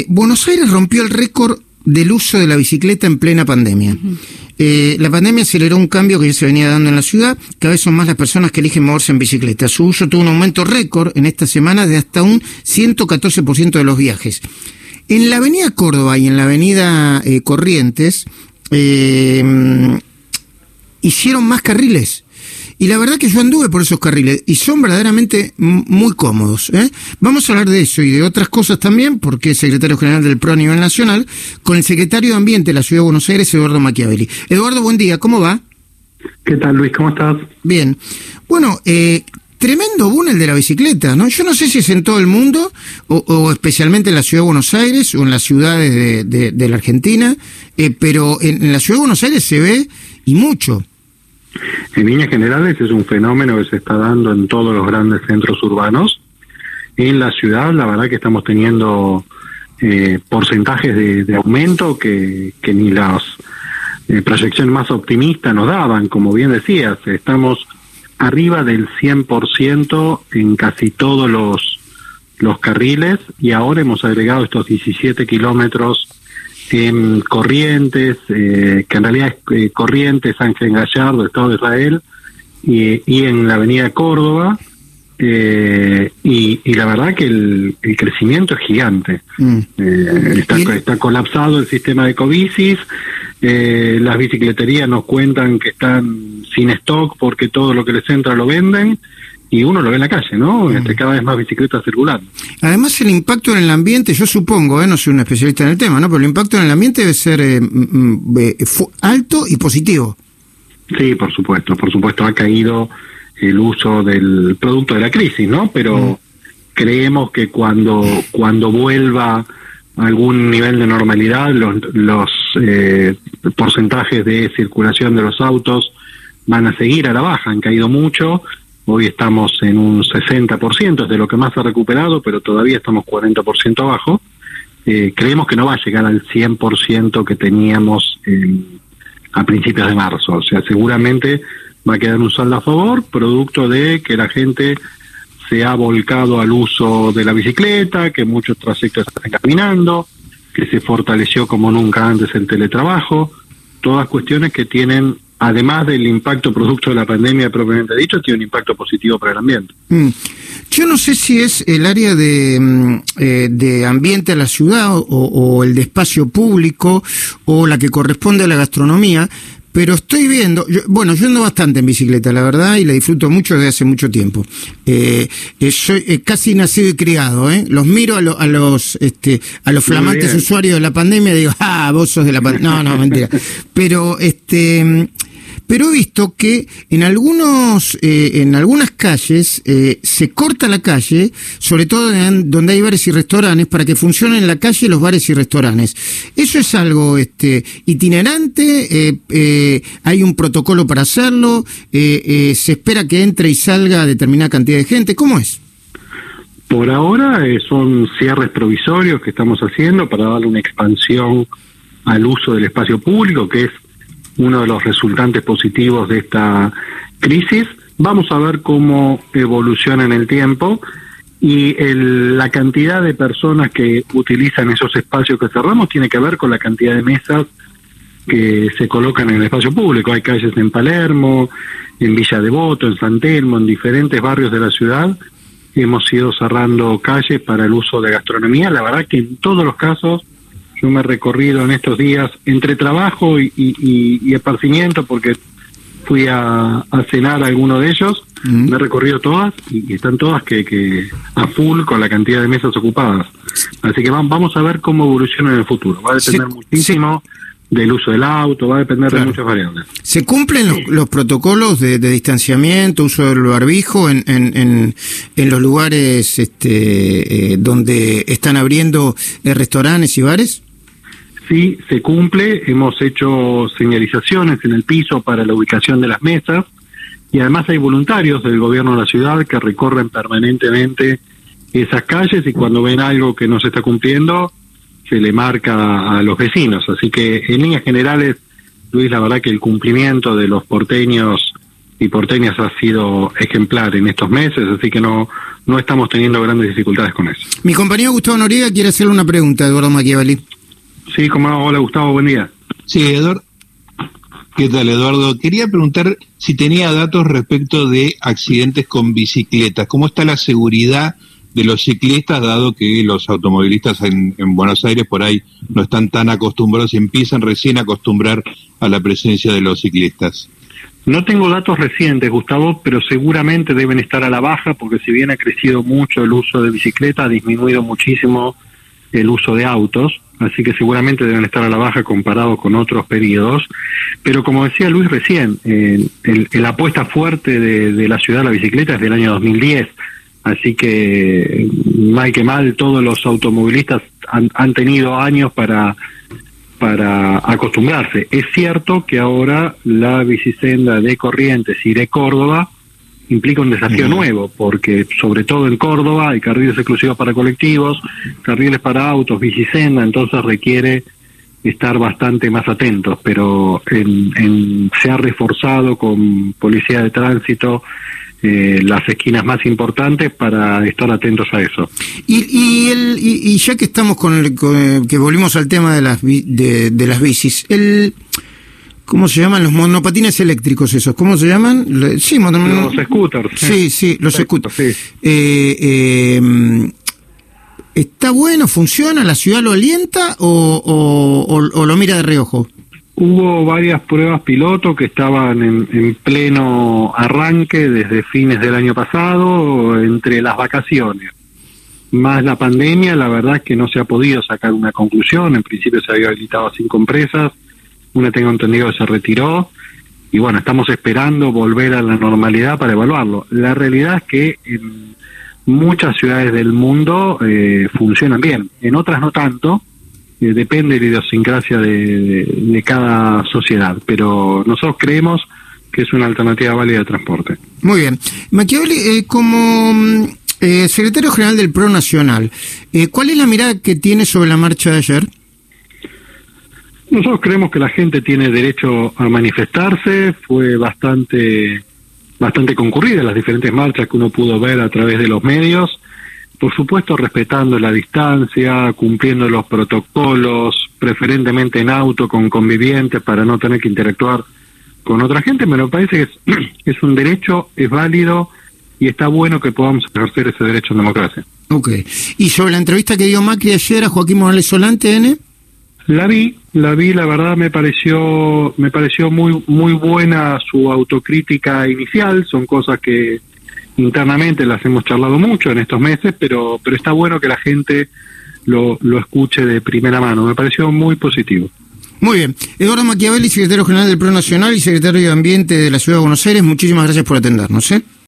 Eh, Buenos Aires rompió el récord del uso de la bicicleta en plena pandemia. Eh, la pandemia aceleró un cambio que ya se venía dando en la ciudad. Cada vez son más las personas que eligen moverse en bicicleta. Su uso tuvo un aumento récord en esta semana de hasta un 114% de los viajes. En la avenida Córdoba y en la avenida eh, Corrientes eh, hicieron más carriles. Y la verdad que yo anduve por esos carriles y son verdaderamente muy cómodos. ¿eh? Vamos a hablar de eso y de otras cosas también, porque es secretario general del PRO a nivel nacional, con el secretario de Ambiente de la Ciudad de Buenos Aires, Eduardo Machiavelli. Eduardo, buen día, ¿cómo va? ¿Qué tal, Luis? ¿Cómo estás? Bien. Bueno, eh, tremendo boom el de la bicicleta, ¿no? Yo no sé si es en todo el mundo, o, especialmente en la Ciudad de Buenos Aires, o en las ciudades de, la Argentina, eh, pero en, en la Ciudad de Buenos Aires se ve y mucho. En líneas generales es un fenómeno que se está dando en todos los grandes centros urbanos. En la ciudad, la verdad que estamos teniendo eh, porcentajes de, aumento que, ni las eh, proyecciones más optimistas nos daban. Como bien decías, estamos arriba del 100% en casi todos los, los carriles y ahora hemos agregado estos 17 kilómetros en Corrientes, eh, que en realidad es eh, Corrientes, Ángel Gallardo, Estado de Israel, y, y en la Avenida Córdoba, eh, y, y, la verdad que el, el crecimiento es gigante. Mm. Eh, está, está, colapsado el sistema de covicis, eh, las bicicleterías nos cuentan que están sin stock porque todo lo que les entra lo venden y uno lo ve en la calle, ¿no? Mm. Cada vez más bicicletas circulando. Además, el impacto en el ambiente, yo supongo, ¿eh? no soy un especialista en el tema, ¿no? Pero el impacto en el ambiente debe ser eh, mm, mm, eh, alto y positivo. Sí, por supuesto, por supuesto, ha caído el uso del producto de la crisis, ¿no? Pero creemos que cuando, cuando vuelva algún nivel de normalidad, los, los eh, porcentajes de circulación de los autos van a seguir a la baja, han caído mucho Hoy estamos en un 60%, de lo que más ha recuperado, pero todavía estamos 40% abajo. Eh, creemos que no va a llegar al 100% que teníamos a principios de marzo. O sea, seguramente va a quedar un saldo a favor, producto de que la gente se ha volcado al uso de la bicicleta, que muchos trayectos están caminando, que se fortaleció como nunca antes el teletrabajo, todas cuestiones que tienen además del impacto producto de la pandemia propiamente dicho, tiene un impacto positivo para el ambiente. Mm. Yo no sé si es el área de, mm, eh, de ambiente a la ciudad o, el de espacio público o la que corresponde a la gastronomía, pero estoy viendo, bueno, yo ando bastante en bicicleta, la verdad, y la disfruto mucho desde hace mucho tiempo. Eh, eh soy eh, casi nacido y criado, ¿eh? Los miro a, a los, este, a los flamantes usuarios de la pandemia y digo, ah, vos sos de la pandemia. No, no, mentira. Pero, este, pero he visto que en algunos, eh, en algunas calles eh, se corta la calle, sobre todo donde hay bares y restaurantes, para que funcionen en la calle los bares y restaurantes. Eso es algo este, itinerante, eh, hay un protocolo para hacerlo, se espera que entre y salga determinada cantidad de gente. ¿Cómo es? Por ahora son cierres provisorios que estamos haciendo para darle una expansión al uso del espacio público, que es uno de los resultantes positivos de esta crisis. Vamos a ver cómo evoluciona en el tiempo y la cantidad de personas que utilizan esos espacios que cerramos tiene que ver con la cantidad de mesas que se colocan en el espacio público. Hay calles en Palermo, en Villa Devoto, en San Telmo, en diferentes barrios de la ciudad. Hemos ido cerrando calles para el uso de gastronomía. La verdad que en todos los casos yo me he recorrido en estos días entre trabajo y, y, esparcimiento porque fui a, cenar a alguno de ellos, me he recorrido todas y, están todas que, que, a full con la cantidad de mesas ocupadas. Así que vamos a ver cómo evoluciona en el futuro. Va a depender muchísimo del uso del auto, va a depender de muchas variables. ¿Se cumplen los, protocolos de, distanciamiento, uso del barbijo en, en, en, los lugares este, eh, donde están abriendo eh, restaurantes y bares? Sí se cumple, hemos hecho señalizaciones en el piso para la ubicación de las mesas y además hay voluntarios del gobierno de la ciudad que recorren permanentemente esas calles y cuando ven algo que no se está cumpliendo se le marca a los vecinos. Así que en líneas generales, Luis, la verdad que el cumplimiento de los porteños y Porteñas ha sido ejemplar en estos meses, así que no, no estamos teniendo grandes dificultades con eso. Mi compañero Gustavo Noriega quiere hacerle una pregunta, Eduardo Machiavelli. Sí, como hola Gustavo, buen día. Sí, Eduardo. ¿Qué tal, Eduardo? Quería preguntar si tenía datos respecto de accidentes con bicicletas. ¿Cómo está la seguridad de los ciclistas, dado que los automovilistas en, en, Buenos Aires por ahí no están tan acostumbrados y empiezan recién a acostumbrar a la presencia de los ciclistas? No tengo datos recientes, Gustavo, pero seguramente deben estar a la baja porque si bien ha crecido mucho el uso de bicicleta, ha disminuido muchísimo el uso de autos, así que seguramente deben estar a la baja comparado con otros periodos. Pero como decía Luis recién, eh, el, la apuesta fuerte de, la ciudad a la bicicleta es del año 2010, así que mal que mal todos los automovilistas han, han tenido años para para acostumbrarse. Es cierto que ahora la bicisenda de Corrientes y de Córdoba implica un desafío nuevo, porque sobre todo en Córdoba hay carriles exclusivos para colectivos, carriles para autos, bicisenda, entonces requiere estar bastante más atentos, pero en, en, se ha reforzado con policía de tránsito eh, las esquinas más importantes para estar atentos a eso. Y, y, el, y, y ya que estamos con, el, con que volvimos al tema de las, de, de las bicis, el... ¿Cómo se llaman los monopatines eléctricos esos? ¿Cómo se llaman? Sí, los scooters. Sí, sí, los scooters. Sí. Eh, eh, ¿Está bueno? ¿Funciona? ¿La ciudad lo alienta o, o, o, o lo mira de reojo? Hubo varias pruebas piloto que estaban en, en, pleno arranque desde fines del año pasado, entre las vacaciones. Más la pandemia, la verdad es que no se ha podido sacar una conclusión. En principio se había habilitado a cinco empresas, una tengo entendido que se retiró. Y bueno, estamos esperando volver a la normalidad para evaluarlo. La realidad es que en muchas ciudades del mundo eh, funcionan bien, en otras no tanto eh, depende de la idiosincrasia de, cada sociedad, pero nosotros creemos que es una alternativa válida de transporte. Muy bien. Machiavelli, eh, como eh, secretario general del PRO Nacional, eh, ¿cuál es la mirada que tiene sobre la marcha de ayer? Nosotros creemos que la gente tiene derecho a manifestarse, fue bastante bastante concurrida las diferentes marchas que uno pudo ver a través de los medios por supuesto respetando la distancia, cumpliendo los protocolos, preferentemente en auto con convivientes para no tener que interactuar con otra gente, me parece que es, un derecho, es válido y está bueno que podamos ejercer ese derecho en democracia. Ok. ¿Y sobre la entrevista que dio Macri ayer a Joaquín Morales Solante, N? La vi, la vi, la verdad me pareció, me pareció muy, muy buena su autocrítica inicial, son cosas que internamente las hemos charlado mucho en estos meses, pero, pero está bueno que la gente lo, lo escuche de primera mano. Me pareció muy positivo. Muy bien. Eduardo Machiavelli, secretario general del PRO Nacional y secretario de Ambiente de la Ciudad de Buenos Aires, muchísimas gracias por atendernos. ¿eh?